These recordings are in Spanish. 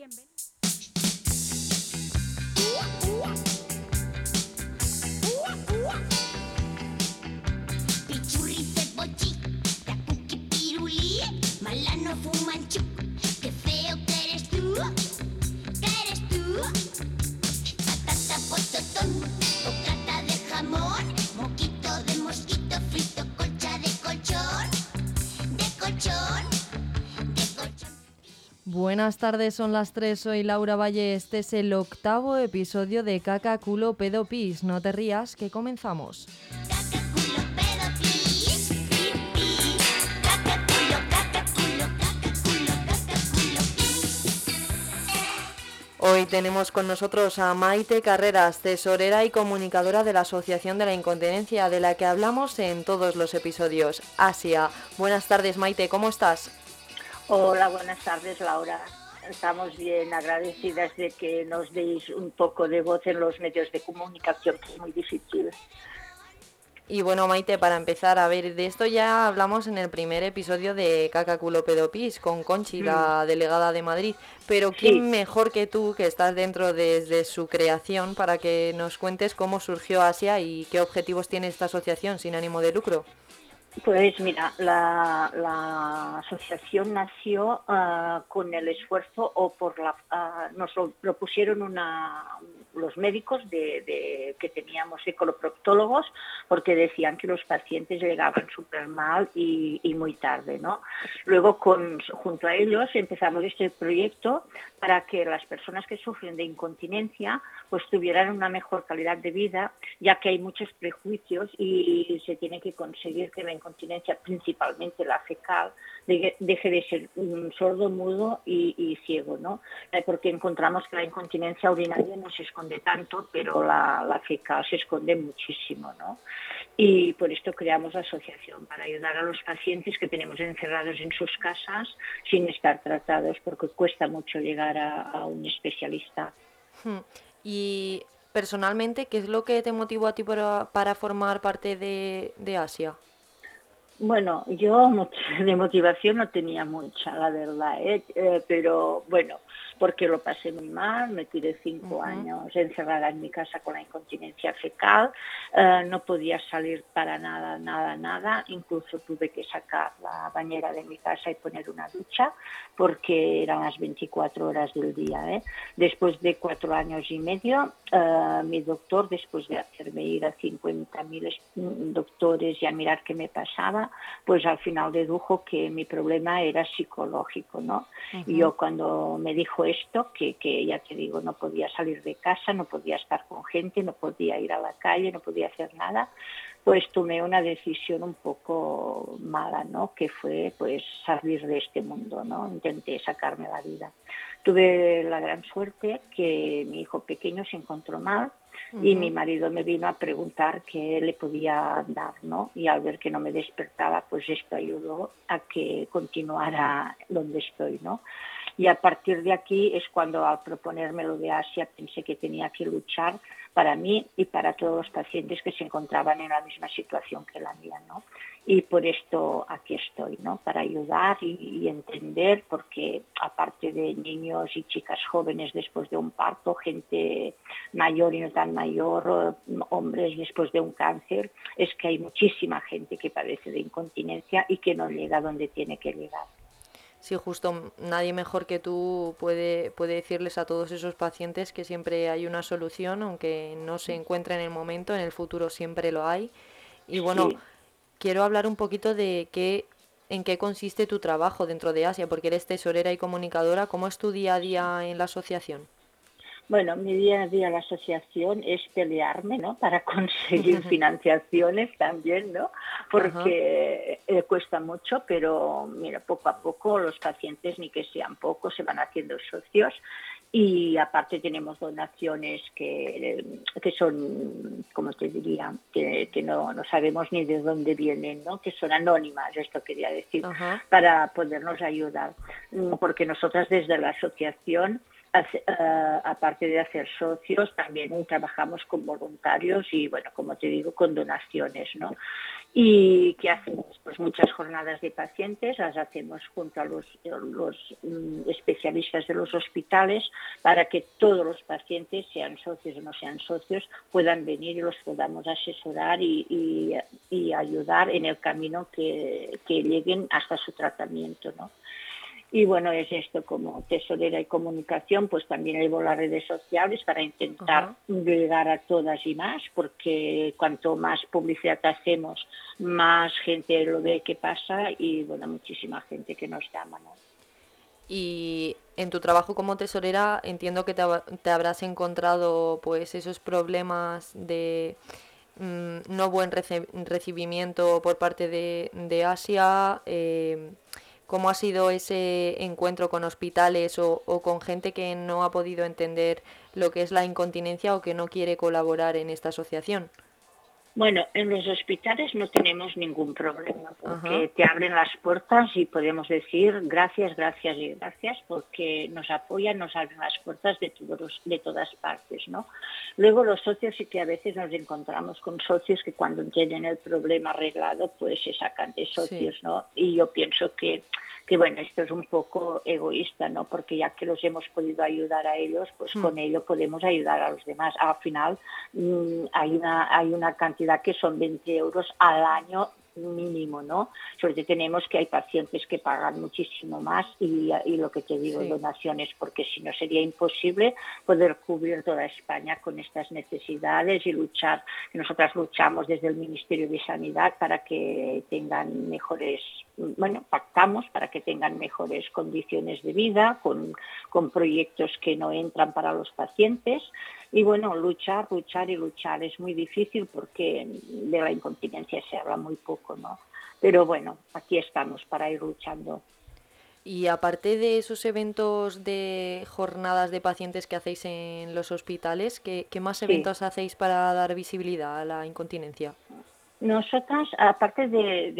Bienvenidos. Pichurri pirulí, malano fumanchu, qué feo que eres tú. Buenas tardes, son las 3, soy Laura Valle, este es el octavo episodio de Caca Culo Pedo Pis. No te rías, que comenzamos. Hoy tenemos con nosotros a Maite Carreras, tesorera y comunicadora de la Asociación de la Incontinencia, de la que hablamos en todos los episodios. Asia, buenas tardes Maite, ¿cómo estás? Hola, buenas tardes Laura. Estamos bien agradecidas de que nos deis un poco de voz en los medios de comunicación, que es muy difícil. Y bueno, Maite, para empezar, a ver, de esto ya hablamos en el primer episodio de Cacaculo Pedopis con Conchi, la mm. delegada de Madrid. Pero ¿quién mejor que tú, que estás dentro desde su creación, para que nos cuentes cómo surgió Asia y qué objetivos tiene esta asociación sin ánimo de lucro? Pues mira, la, asociación nació ah, con el esfuerzo o por la, uh, nos propusieron una, los médicos de, que teníamos ecoloproctólogos porque decían que los pacientes llegaban súper mal y, muy tarde, ¿no? Luego junto a ellos empezamos este proyecto para que las personas que sufren de incontinencia pues tuvieran una mejor calidad de vida, ya que hay muchos prejuicios y se tiene que conseguir que la incontinencia, principalmente la fecal, deje de ser sordo, mudo y, ciego, ¿no? Eh, porque encontramos que la incontinencia urinaria no se esconde tanto, pero la, la fecal se esconde muchísimo, ¿no? Y por esto creamos la asociación, para ayudar a los pacientes que tenemos encerrados en sus casas sin estar tratados, porque cuesta mucho llegar a, un especialista. Hmm. Y personalmente, ¿qué es lo que te motivó a ti para, formar parte de, de Asia? Bueno, yo de motivación no tenía mucha, la verdad, ¿eh? Eh, pero bueno, porque lo pasé muy mal, me tiré cinco años encerrada en mi casa con la incontinencia fecal, eh, no podía salir para nada, nada, nada, incluso tuve que sacar la bañera de mi casa y poner una ducha porque eran las 24 horas del día. ¿eh? Después de cuatro años y medio, eh, mi doctor, después de hacerme ir a 50.000 doctores y a mirar qué me pasaba, pues al final dedujo que mi problema era psicológico. ¿no? Y yo cuando me dijo esto, que, que ya te digo, no podía salir de casa, no podía estar con gente, no podía ir a la calle, no podía hacer nada, pues tomé una decisión un poco mala, ¿no? Que fue pues salir de este mundo, ¿no? Intenté sacarme la vida. Tuve la gran suerte que mi hijo pequeño se encontró mal y mi marido me vino a preguntar qué le podía dar, ¿no? Y al ver que no me despertaba, pues esto ayudó a que continuara donde estoy, ¿no? Y a partir de aquí es cuando al proponerme lo de Asia pensé que tenía que luchar para mí y para todos los pacientes que se encontraban en la misma situación que la mía, ¿no? Y por esto aquí estoy, ¿no? Para ayudar y, entender, porque aparte de niños y chicas jóvenes después de un parto, gente mayor y no tan mayor, hombres después de un cáncer, es que hay muchísima gente que padece de incontinencia y que no llega donde tiene que llegar. Sí, justo nadie mejor que tú puede, puede decirles a todos esos pacientes que siempre hay una solución, aunque no se encuentre en el momento, en el futuro siempre lo hay. Y bueno, quiero hablar un poquito de qué, en qué consiste tu trabajo dentro de Asia, porque eres tesorera y comunicadora. ¿Cómo es tu día a día en la asociación? Bueno, mi día a día la asociación es pelearme, ¿no? Para conseguir financiaciones también, ¿no? Porque eh, cuesta mucho, pero mira, poco a poco los pacientes, ni que sean pocos, se van haciendo socios y aparte tenemos donaciones que, que son, como te diría, que, no, no, sabemos ni de dónde vienen, ¿no? que son anónimas, esto quería decir, para podernos ayudar. Porque nosotras desde la asociación aparte de hacer socios, también trabajamos con voluntarios y, bueno, como te digo, con donaciones, ¿no? ¿Y qué hacemos? Pues muchas jornadas de pacientes, las hacemos junto a los, mm, especialistas de los hospitales para que todos los pacientes, sean socios o no sean socios, puedan venir y los podamos asesorar y, y, ayudar en el camino que, que lleguen hasta su tratamiento, ¿no? Y bueno, es esto como tesorera y comunicación, pues también llevo las redes sociales para intentar llegar a todas y más, porque cuanto más publicidad hacemos, más gente lo ve que pasa y bueno, muchísima gente que nos llama. ¿no? Y en tu trabajo como tesorera entiendo que te, habrás encontrado pues esos problemas de mm, no buen recibimiento por parte de, de Asia. Eh, ¿Cómo ha sido ese encuentro con hospitales o, con gente que no ha podido entender lo que es la incontinencia o que no quiere colaborar en esta asociación? Bueno, en los hospitales no tenemos ningún problema porque te abren las puertas y podemos decir gracias, gracias y gracias porque nos apoyan, nos abren las puertas de, todos, de todas partes, ¿no? Luego los socios sí que a veces nos encontramos con socios que cuando tienen el problema arreglado pues se sacan de socios, ¿no? Y yo pienso que que bueno, esto es un poco egoísta, ¿no? Porque ya que los hemos podido ayudar a ellos, pues con mm. ello podemos ayudar a los demás. Al final mm, hay, una, hay una cantidad que son 20 euros al año mínimo, ¿no? Sobre todo tenemos que hay pacientes que pagan muchísimo más y, lo que te digo, donaciones, porque si no sería imposible poder cubrir toda España con estas necesidades y luchar. Nosotras luchamos desde el Ministerio de Sanidad para que tengan mejores, bueno, pactamos para que tengan mejores condiciones de vida, con, con proyectos que no entran para los pacientes. Y bueno, luchar, luchar y luchar es muy difícil porque de la incontinencia se habla muy poco, ¿no? Pero bueno, aquí estamos para ir luchando. Y aparte de esos eventos de jornadas de pacientes que hacéis en los hospitales, ¿qué, más eventos hacéis para dar visibilidad a la incontinencia? Nosotras, aparte de,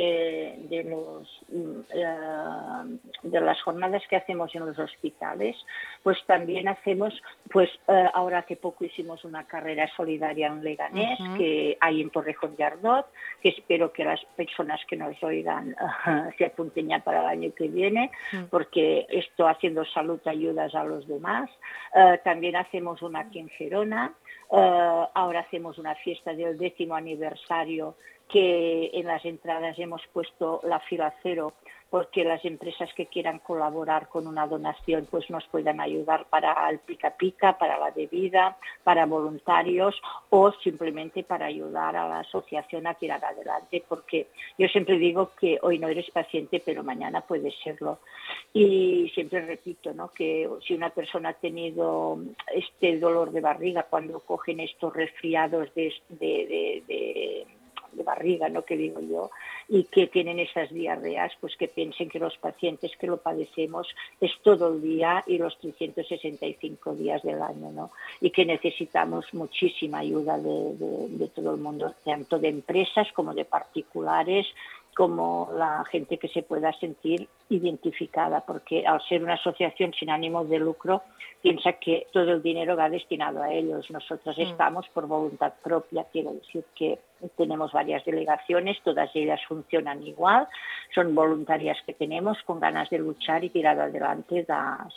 de, los, mm, eh, de las jornadas que hacemos en los hospitales, pues también hacemos, pues eh, ahora hace poco hicimos una carrera solidaria en Leganés, que hay en Torrejón de Ardot, que espero que las personas que nos oigan se apunten ya para el año que viene, porque esto haciendo salud ayudas a los demás. Eh, también hacemos una aquí en Gerona, ahora hacemos una fiesta del décimo aniversario que en las entradas hemos puesto la fila cero porque las empresas que quieran colaborar con una donación pues nos puedan ayudar para el pica pica, para la bebida, para voluntarios o simplemente para ayudar a la asociación a tirar adelante porque yo siempre digo que hoy no eres paciente pero mañana puedes serlo y siempre repito ¿no? que si una persona ha tenido este dolor de barriga cuando cogen estos resfriados de, de, barriga, ¿no? que digo yo, y que tienen esas diarreas, pues que piensen que los pacientes que lo padecemos es todo el día y los 365 días del año, ¿no? Y que necesitamos muchísima ayuda de, de todo el mundo, tanto de empresas como de particulares, como la gente que se pueda sentir identificada, porque al ser una asociación sin ánimo de lucro, piensa que todo el dinero va destinado a ellos. Nosotros mm. estamos por voluntad propia, quiero decir que tenemos varias delegaciones, todas ellas funcionan igual, son voluntarias que tenemos con ganas de luchar y tirar adelante las,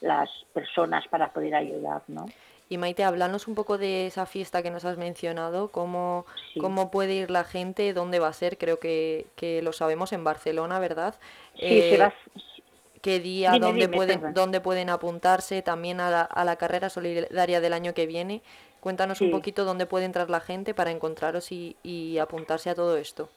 las personas para poder ayudar, ¿no? Y Maite, háblanos un poco de esa fiesta que nos has mencionado, cómo, cómo puede ir la gente, dónde va a ser, creo que, lo sabemos en Barcelona, ¿verdad? Sí, eh, ¿Qué día, dónde, pueden, dónde pueden apuntarse también a la, a la, carrera solidaria del año que viene? Cuéntanos un poquito dónde puede entrar la gente para encontraros y, y apuntarse a todo esto.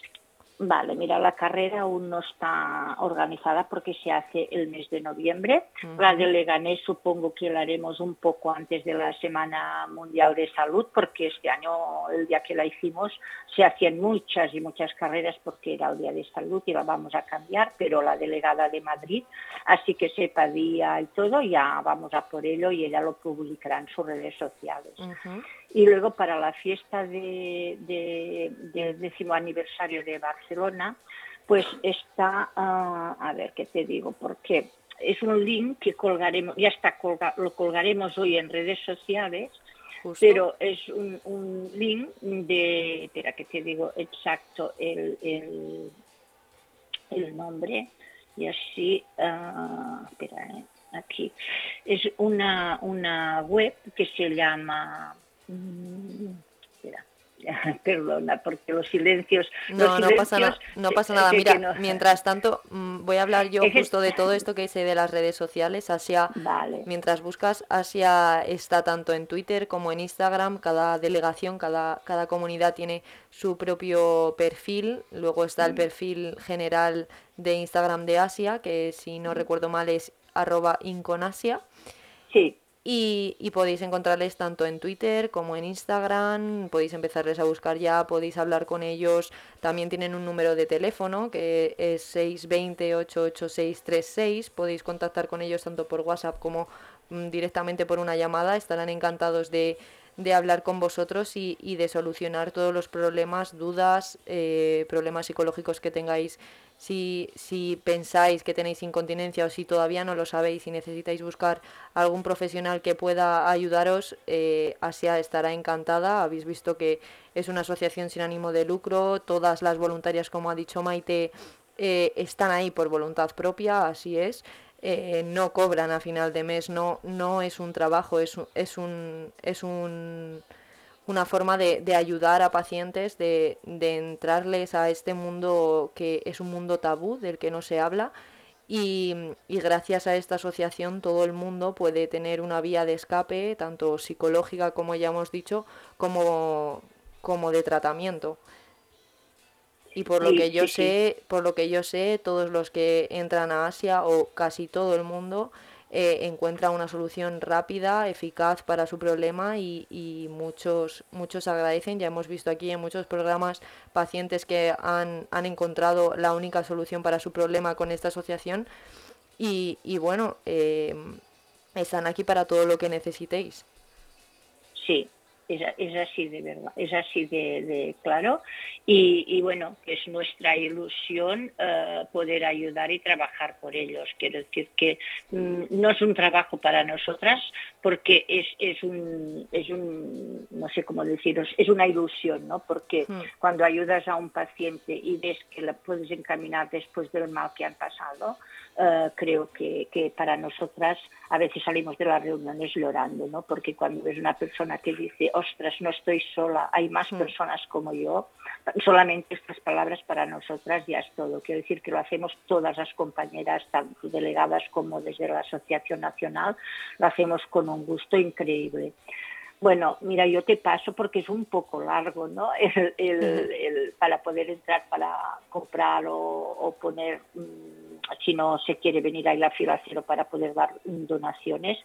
Vale, mira, la carrera aún no está organizada porque se hace el mes de noviembre. La de Leganés supongo que la haremos un poco antes de la Semana Mundial de Salud porque este año, el día que la hicimos, se hacían muchas y muchas carreras porque era el Día de Salud y la vamos a cambiar, pero la delegada de Madrid, así que sepa día y todo, ya vamos a por ello y ella lo publicará en sus redes sociales. Y luego para la fiesta de, del décimo aniversario de Barcelona, pues está, ah, a ver qué te digo, porque es un link que colgaremos, ya está, lo colgaremos hoy en redes sociales, pero es un, link de, espera que te digo exacto el, el, nombre, y así, uh, espera, eh, aquí, es una, una web que se llama... Mm, perdona, porque los silencios... No, no, pasa no pasa nada. Mira, mientras tanto, mm, voy a hablar yo justo de todo esto que hice de las redes sociales. Asia, mientras buscas, Asia está tanto en Twitter como en Instagram. Cada delegación, cada, cada comunidad tiene su propio perfil. Luego está el mm. perfil general de Instagram de Asia, que si no recuerdo mal es arroba inconasia. Sí. Y, podéis encontrarles tanto en Twitter como en Instagram, podéis empezarles a buscar ya, podéis hablar con ellos, también tienen un número de teléfono que es 620-88636, podéis contactar con ellos tanto por WhatsApp como mm, directamente por una llamada, estarán encantados de, hablar con vosotros y, de solucionar todos los problemas, dudas, eh, problemas psicológicos que tengáis si, si pensáis que tenéis incontinencia o si todavía no lo sabéis y necesitáis buscar algún profesional que pueda ayudaros, eh, Asia estará encantada. Habéis visto que es una asociación sin ánimo de lucro, todas las voluntarias, como ha dicho Maite, eh, están ahí por voluntad propia, así es. Eh, no cobran a final de mes, no, no es un trabajo, es, es un, es un una forma de, de ayudar a pacientes, de, de, entrarles a este mundo que es un mundo tabú, del que no se habla. Y, y, gracias a esta asociación todo el mundo puede tener una vía de escape, tanto psicológica como ya hemos dicho, como, como de tratamiento. Y por lo que yo sé, por lo que yo sé, todos los que entran a Asia o casi todo el mundo eh, encuentra una solución rápida, eficaz para su problema y, muchos, muchos agradecen. Ya hemos visto aquí en muchos programas pacientes que han, encontrado la única solución para su problema con esta asociación y, bueno, eh, están aquí para todo lo que necesitéis. Sí, es, es, así de verdad, es así de, claro. Y, bueno, es nuestra ilusión eh, poder ayudar y trabajar por ellos. Quiero decir que mm, no es un trabajo para nosotras porque es, es, un, es un, no sé cómo deciros, es una ilusión, ¿no? Porque hmm. cuando ayudas a un paciente y ves que la puedes encaminar después del mal que han pasado, eh, creo que, que, para nosotras a veces salimos de las reuniones llorando, ¿no? Porque cuando ves una persona que dice, ostras, no estoy sola, hay más mm. personas como yo, solamente estas palabras para nosotras ya es todo. Quiero decir que lo hacemos todas las compañeras, tanto delegadas como desde la Asociación Nacional, lo hacemos con un gusto increíble. Bueno, mira, yo te paso porque es un poco largo, ¿no? El, para poder entrar, para comprar o, poner, mm, si no se quiere venir ahí la fila cero para poder dar donaciones,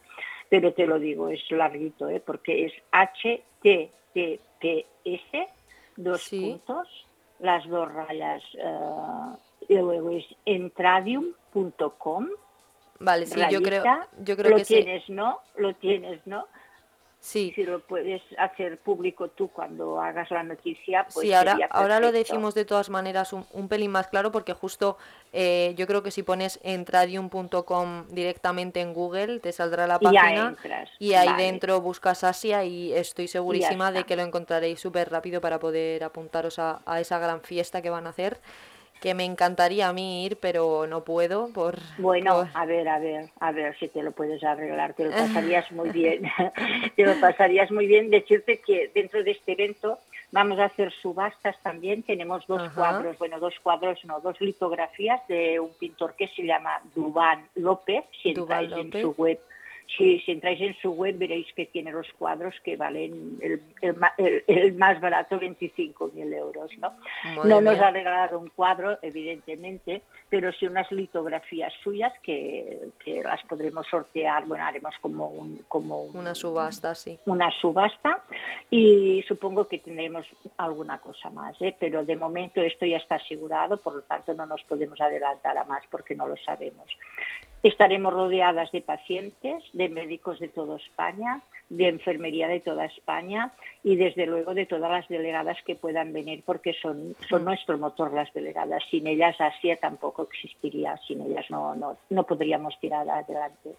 pero te lo digo, es larguito, ¿eh? Porque es HTTPS, dos puntos, las dos rayas, eh, y luego es entradium.com. Vale, sí, yo creo, yo creo lo que tienes, ¿no? Lo tienes, ¿no? Sí. Si lo puedes hacer público tú cuando hagas la noticia, pues. Sí, ahora, ahora lo decimos de todas maneras un, pelín más claro, porque justo eh, yo creo que si pones entradium.com directamente en Google, te saldrá la página y, ahí dentro buscas Asia y estoy segurísima de que lo encontraréis súper rápido para poder apuntaros a, a esa gran fiesta que van a hacer que me encantaría a mí ir, pero no puedo por... Bueno, a ver, a ver, a ver si te lo puedes arreglar, te lo pasarías muy bien, te lo pasarías muy bien. Decirte que dentro de este evento vamos a hacer subastas también, tenemos dos cuadros, bueno, dos cuadros, no, dos litografías de un pintor que se llama Dubán López, si entráis en su web si, entráis en su web veréis que tiene los cuadros que valen el, el, más barato 25.000 euros. ¿no? no nos ha regalado un cuadro, evidentemente, pero sí unas litografías suyas que, que las podremos sortear. Bueno, haremos como, un, como una subasta, sí. Una subasta y supongo que tendremos alguna cosa más, ¿eh? pero de momento esto ya está asegurado, por lo tanto no nos podemos adelantar a más porque no lo sabemos. Estaremos rodeadas de pacientes, de médicos de toda España, de enfermería de toda España y desde luego de todas las delegadas que puedan venir porque son, son nuestro motor las delegadas. Sin ellas Asia tampoco existiría, sin ellas no, no, no podríamos tirar adelante.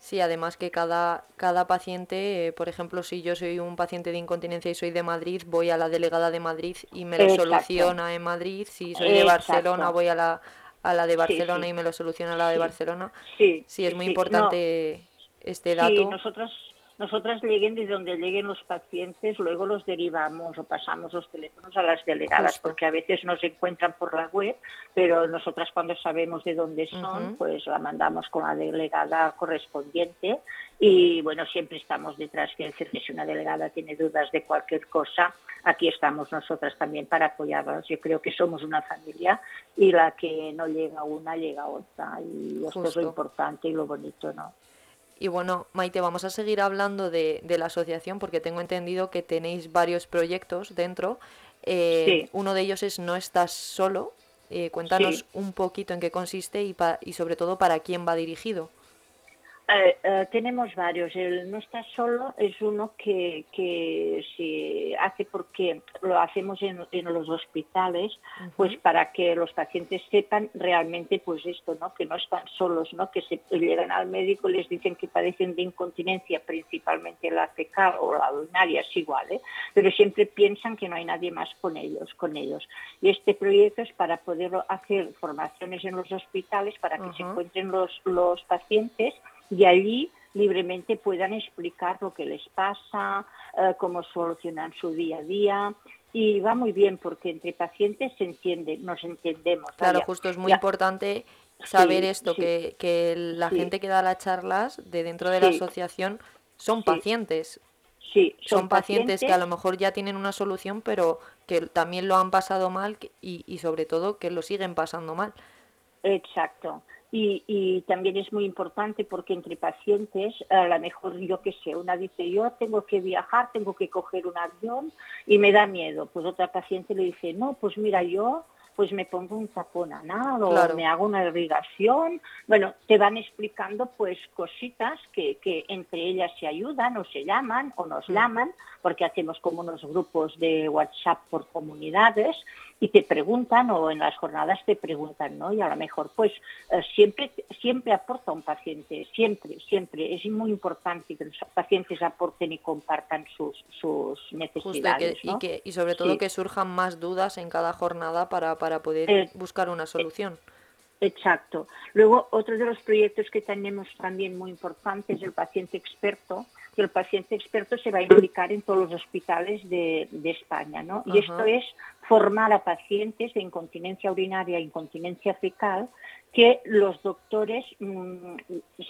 Sí, además que cada, cada paciente, eh, por ejemplo, si yo soy un paciente de incontinencia y soy de Madrid, voy a la delegada de Madrid y me lo soluciona en Madrid. Si soy de Barcelona, voy a la, a la de Barcelona y me lo soluciona la de Barcelona. Sí, sí, es muy importante este dato. nosotros nosotras lleguen de donde lleguen los pacientes, luego los derivamos o pasamos los teléfonos a las delegadas, porque a veces nos encuentran por la web, pero nosotras cuando sabemos de dónde son, pues la mandamos con la delegada correspondiente y bueno, siempre estamos detrás, que decir que si una delegada tiene dudas de cualquier cosa, aquí estamos nosotras también para apoyarlas. Yo creo que somos una familia y la que no llega una, llega otra y esto es lo importante y lo bonito, ¿no? Y bueno, Maite, vamos a seguir hablando de, la asociación porque tengo entendido que tenéis varios proyectos dentro. Eh, uno de ellos es No estás solo. Eh, cuéntanos un poquito en qué consiste y, y sobre todo para quién va dirigido. Eh, eh, tenemos varios. El no está solo es uno que, que se hace porque lo hacemos en, los hospitales, pues para que los pacientes sepan realmente, pues esto, ¿no? Que no están solos, ¿no? Que se llegan al médico y les dicen que padecen de incontinencia, principalmente la fecal o la urinaria, es igual, ¿eh? Pero siempre piensan que no hay nadie más con ellos, con ellos. Y este proyecto es para poder hacer formaciones en los hospitales para que se encuentren los, los pacientes y allí libremente puedan explicar lo que les pasa, eh, cómo solucionan su día a día. Y va muy bien porque entre pacientes se entiende, nos entendemos. Claro, justo es muy importante saber esto, Que, que, la gente que da las charlas de dentro de la asociación son pacientes. Sí, son, pacientes, que a lo mejor ya tienen una solución, pero que también lo han pasado mal y, y sobre todo que lo siguen pasando mal. Exacto. Y, también es muy importante porque entre pacientes, a lo mejor yo que sé, una dice yo tengo que viajar, tengo que coger un avión y me da miedo. Pues otra paciente le dice, no, pues mira, yo pues me pongo un tapón anal o me hago una irrigación. Bueno, te van explicando pues cositas que, que entre ellas se ayudan o se llaman o nos mm. llaman, porque hacemos como unos grupos de WhatsApp por comunidades y te preguntan o en las jornadas te preguntan, ¿no? Y a lo mejor pues eh, siempre siempre aporta un paciente, siempre, siempre. Es muy importante que los pacientes aporten y compartan sus, sus necesidades. y, que, y, sobre todo que surjan más dudas en cada jornada para, para poder eh, buscar una solución. Exacto. Luego, otro de los proyectos que tenemos también muy importante es el paciente experto, que el paciente experto se va a implicar en todos los hospitales de, España, ¿no? Y esto es formar a pacientes de incontinencia urinaria e incontinencia fecal que los doctores mm,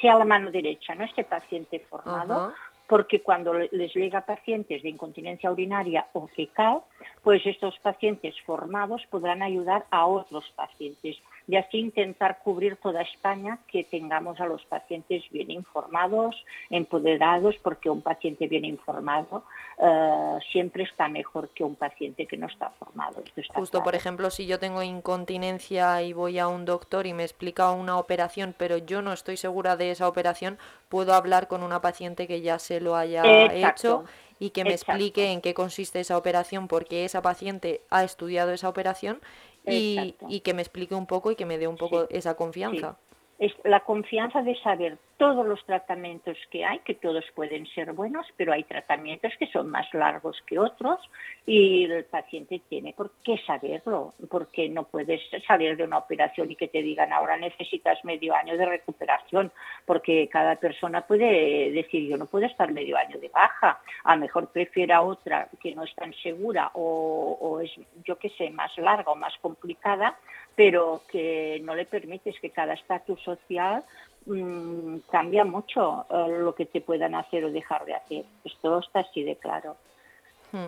sea la mano derecha, ¿no? Este paciente formado, porque cuando les llega pacientes de incontinencia urinaria o fecal, pues estos pacientes formados podrán ayudar a otros pacientes y así intentar cubrir toda España, que tengamos a los pacientes bien informados, empoderados, porque un paciente bien informado eh, siempre está mejor que un paciente que no está formado. Justo, por ejemplo, si yo tengo incontinencia y voy a un doctor y me explica una operación, pero yo no estoy segura de esa operación, puedo hablar con una paciente que ya se lo haya hecho y que me explique en qué consiste esa operación, porque esa paciente ha estudiado esa operación y, y, que me explique un poco y que me dé un poco esa confianza. Es la confianza de saber todos los tratamientos que hay, que todos pueden ser buenos, pero hay tratamientos que son más largos que otros y el paciente tiene por qué saberlo, porque no puedes salir de una operación y que te digan ahora necesitas medio año de recuperación, porque cada persona puede decir yo no puedo estar medio año de baja, a lo mejor prefiera otra que no es tan segura o, es, yo qué sé, más larga o más complicada, pero que no le permites que cada estatus social Mm, cambia mucho eh, lo que te puedan hacer o dejar de hacer. Esto está así de claro. Hmm.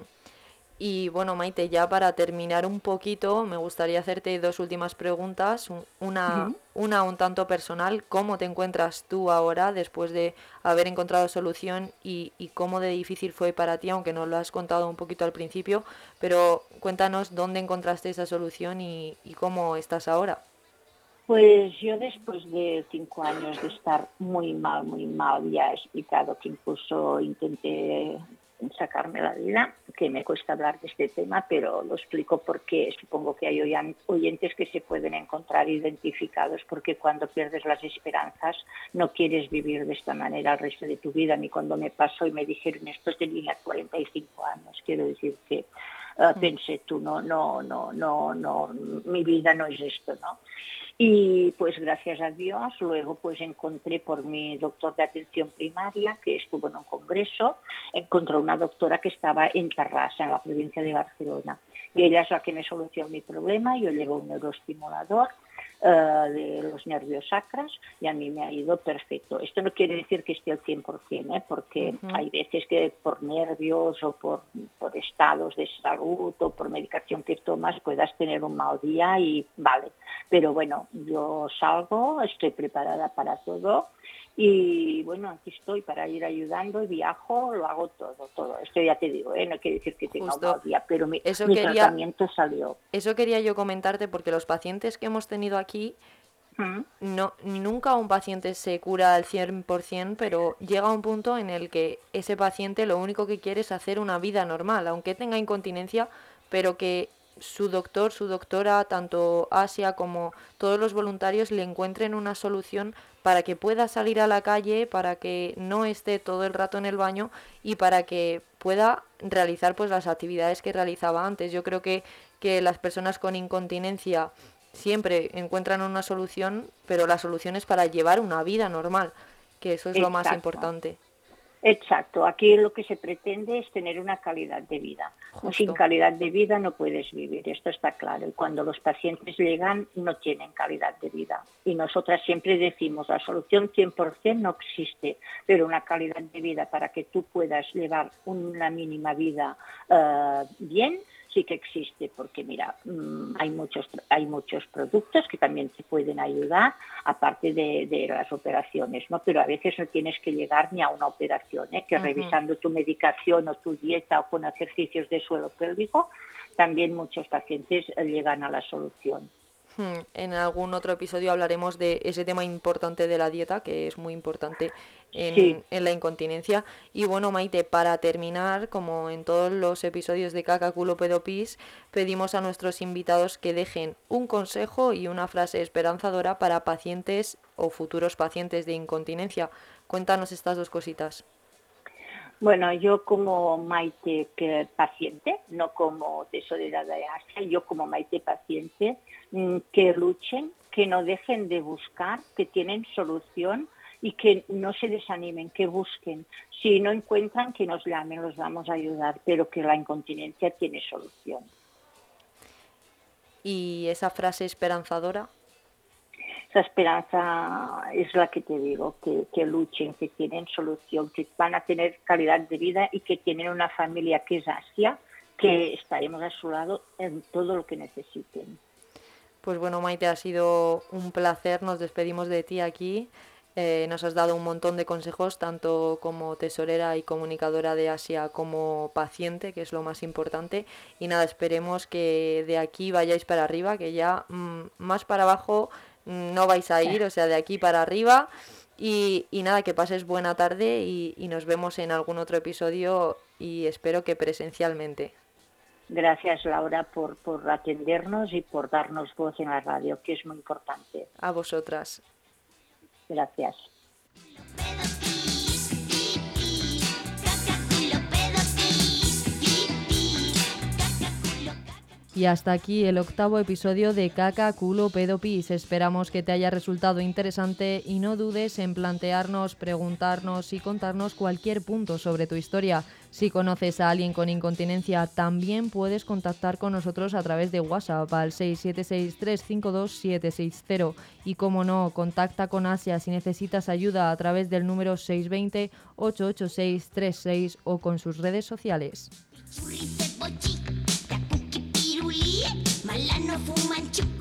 Y bueno, Maite, ya para terminar un poquito, me gustaría hacerte dos últimas preguntas. Una, una un tanto personal, ¿cómo te encuentras tú ahora después de haber encontrado solución y, y, cómo de difícil fue para ti, aunque nos lo has contado un poquito al principio, pero cuéntanos dónde encontraste esa solución y, y cómo estás ahora. Pues yo después de cinco años de estar muy mal, muy mal, ya he explicado que incluso intenté sacarme la vida, que me cuesta hablar de este tema, pero lo explico porque supongo que hay oyentes que se pueden encontrar identificados, porque cuando pierdes las esperanzas no quieres vivir de esta manera el resto de tu vida, ni cuando me pasó y me dijeron esto tenía 45 años, quiero decir que uh, pensé tú, no, no, no, no, no, mi vida no es esto, ¿no? Y pues gracias a Dios luego pues encontré por mi doctor de atención primaria que estuvo en un congreso, encontró una doctora que estaba en Tarrasa, en la provincia de Barcelona. Y ella es la que me solucionó mi problema, yo llevo un neuroestimulador eh, de los nervios sacras y a mí me ha ido perfecto. Esto no quiere decir que esté al 100%, ¿eh? porque hay veces que por nervios o por, por estados de salud o por medicación que tomas puedas tener un mal día y vale. Pero bueno, yo salgo, estoy preparada para todo y bueno, aquí estoy para ir ayudando, viajo, lo hago todo, todo. Esto ya te digo, ¿eh? no quiere decir que tenga un día, pero mi, eso tratamiento salió. Eso quería yo comentarte porque los pacientes que hemos tenido aquí, ¿Mm? no, nunca un paciente se cura al 100%, pero llega un punto en el que ese paciente lo único que quiere es hacer una vida normal, aunque tenga incontinencia, pero que su doctor, su doctora, tanto Asia como todos los voluntarios le encuentren una solución para que pueda salir a la calle, para que no esté todo el rato en el baño y para que pueda realizar pues las actividades que realizaba antes. Yo creo que, que las personas con incontinencia siempre encuentran una solución, pero la solución es para llevar una vida normal, que eso es lo más importante. Exacto, aquí lo que se pretende es tener una calidad de vida. Sin calidad de vida no puedes vivir, esto está claro. Y cuando los pacientes llegan no tienen calidad de vida. Y nosotras siempre decimos, la solución 100% no existe, pero una calidad de vida para que tú puedas llevar una mínima vida uh, bien, sí que existe, porque mira, mm, hay muchos, hay muchos productos que también te pueden ayudar, aparte de, las operaciones, ¿no? Pero a veces no tienes que llegar ni a una operación, ¿eh? que revisando tu medicación o tu dieta o con ejercicios de suelo pélvico, también muchos pacientes llegan a la solución. Hmm, en algún otro episodio hablaremos de ese tema importante de la dieta, que es muy importante en, la incontinencia. Y bueno, Maite, para terminar, como en todos los episodios de Caca Culo Pedopis, pedimos a nuestros invitados que dejen un consejo y una frase esperanzadora para pacientes o futuros pacientes de incontinencia. Cuéntanos estas dos cositas. Bueno, yo como Maite paciente, no como tesorera de Asia, yo como Maite paciente, mm, que luchen, que no dejen de buscar, que tienen solución y que no se desanimen, que busquen. Si no encuentran, que nos llamen, los vamos a ayudar, pero que la incontinencia tiene solución. ¿Y esa frase esperanzadora? Esa esperanza es la que te digo, que, luchen, que tienen solución, que van a tener calidad de vida y que tienen una familia que es Asia, que estaremos a su lado en todo lo que necesiten. Pues bueno, Maite, ha sido un placer, nos despedimos de ti aquí. Eh, nos has dado un montón de consejos, tanto como tesorera y comunicadora de Asia como paciente, que es lo más importante. Y nada, esperemos que de aquí vayáis para arriba, que ya mm, más para abajo no vais a ir, o sea, de aquí para arriba. Y, nada, que pases buena tarde y, nos vemos en algún otro episodio y espero que presencialmente. Gracias Laura por, por atendernos y por darnos voz en la radio, que es muy importante. A vosotras. Gracias. Y hasta aquí el octavo episodio de Caca, Culo, Pedo, Pis. Esperamos que te haya resultado interesante y no dudes en plantearnos, preguntarnos y contarnos cualquier punto sobre tu historia. Si conoces a alguien con incontinencia, también puedes contactar con nosotros a través de WhatsApp al 676-352-760. Y como no, contacta con Asia si necesitas ayuda a través del número 620-886-36 o con sus redes sociales. Malano fumanchu, qué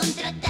contratar.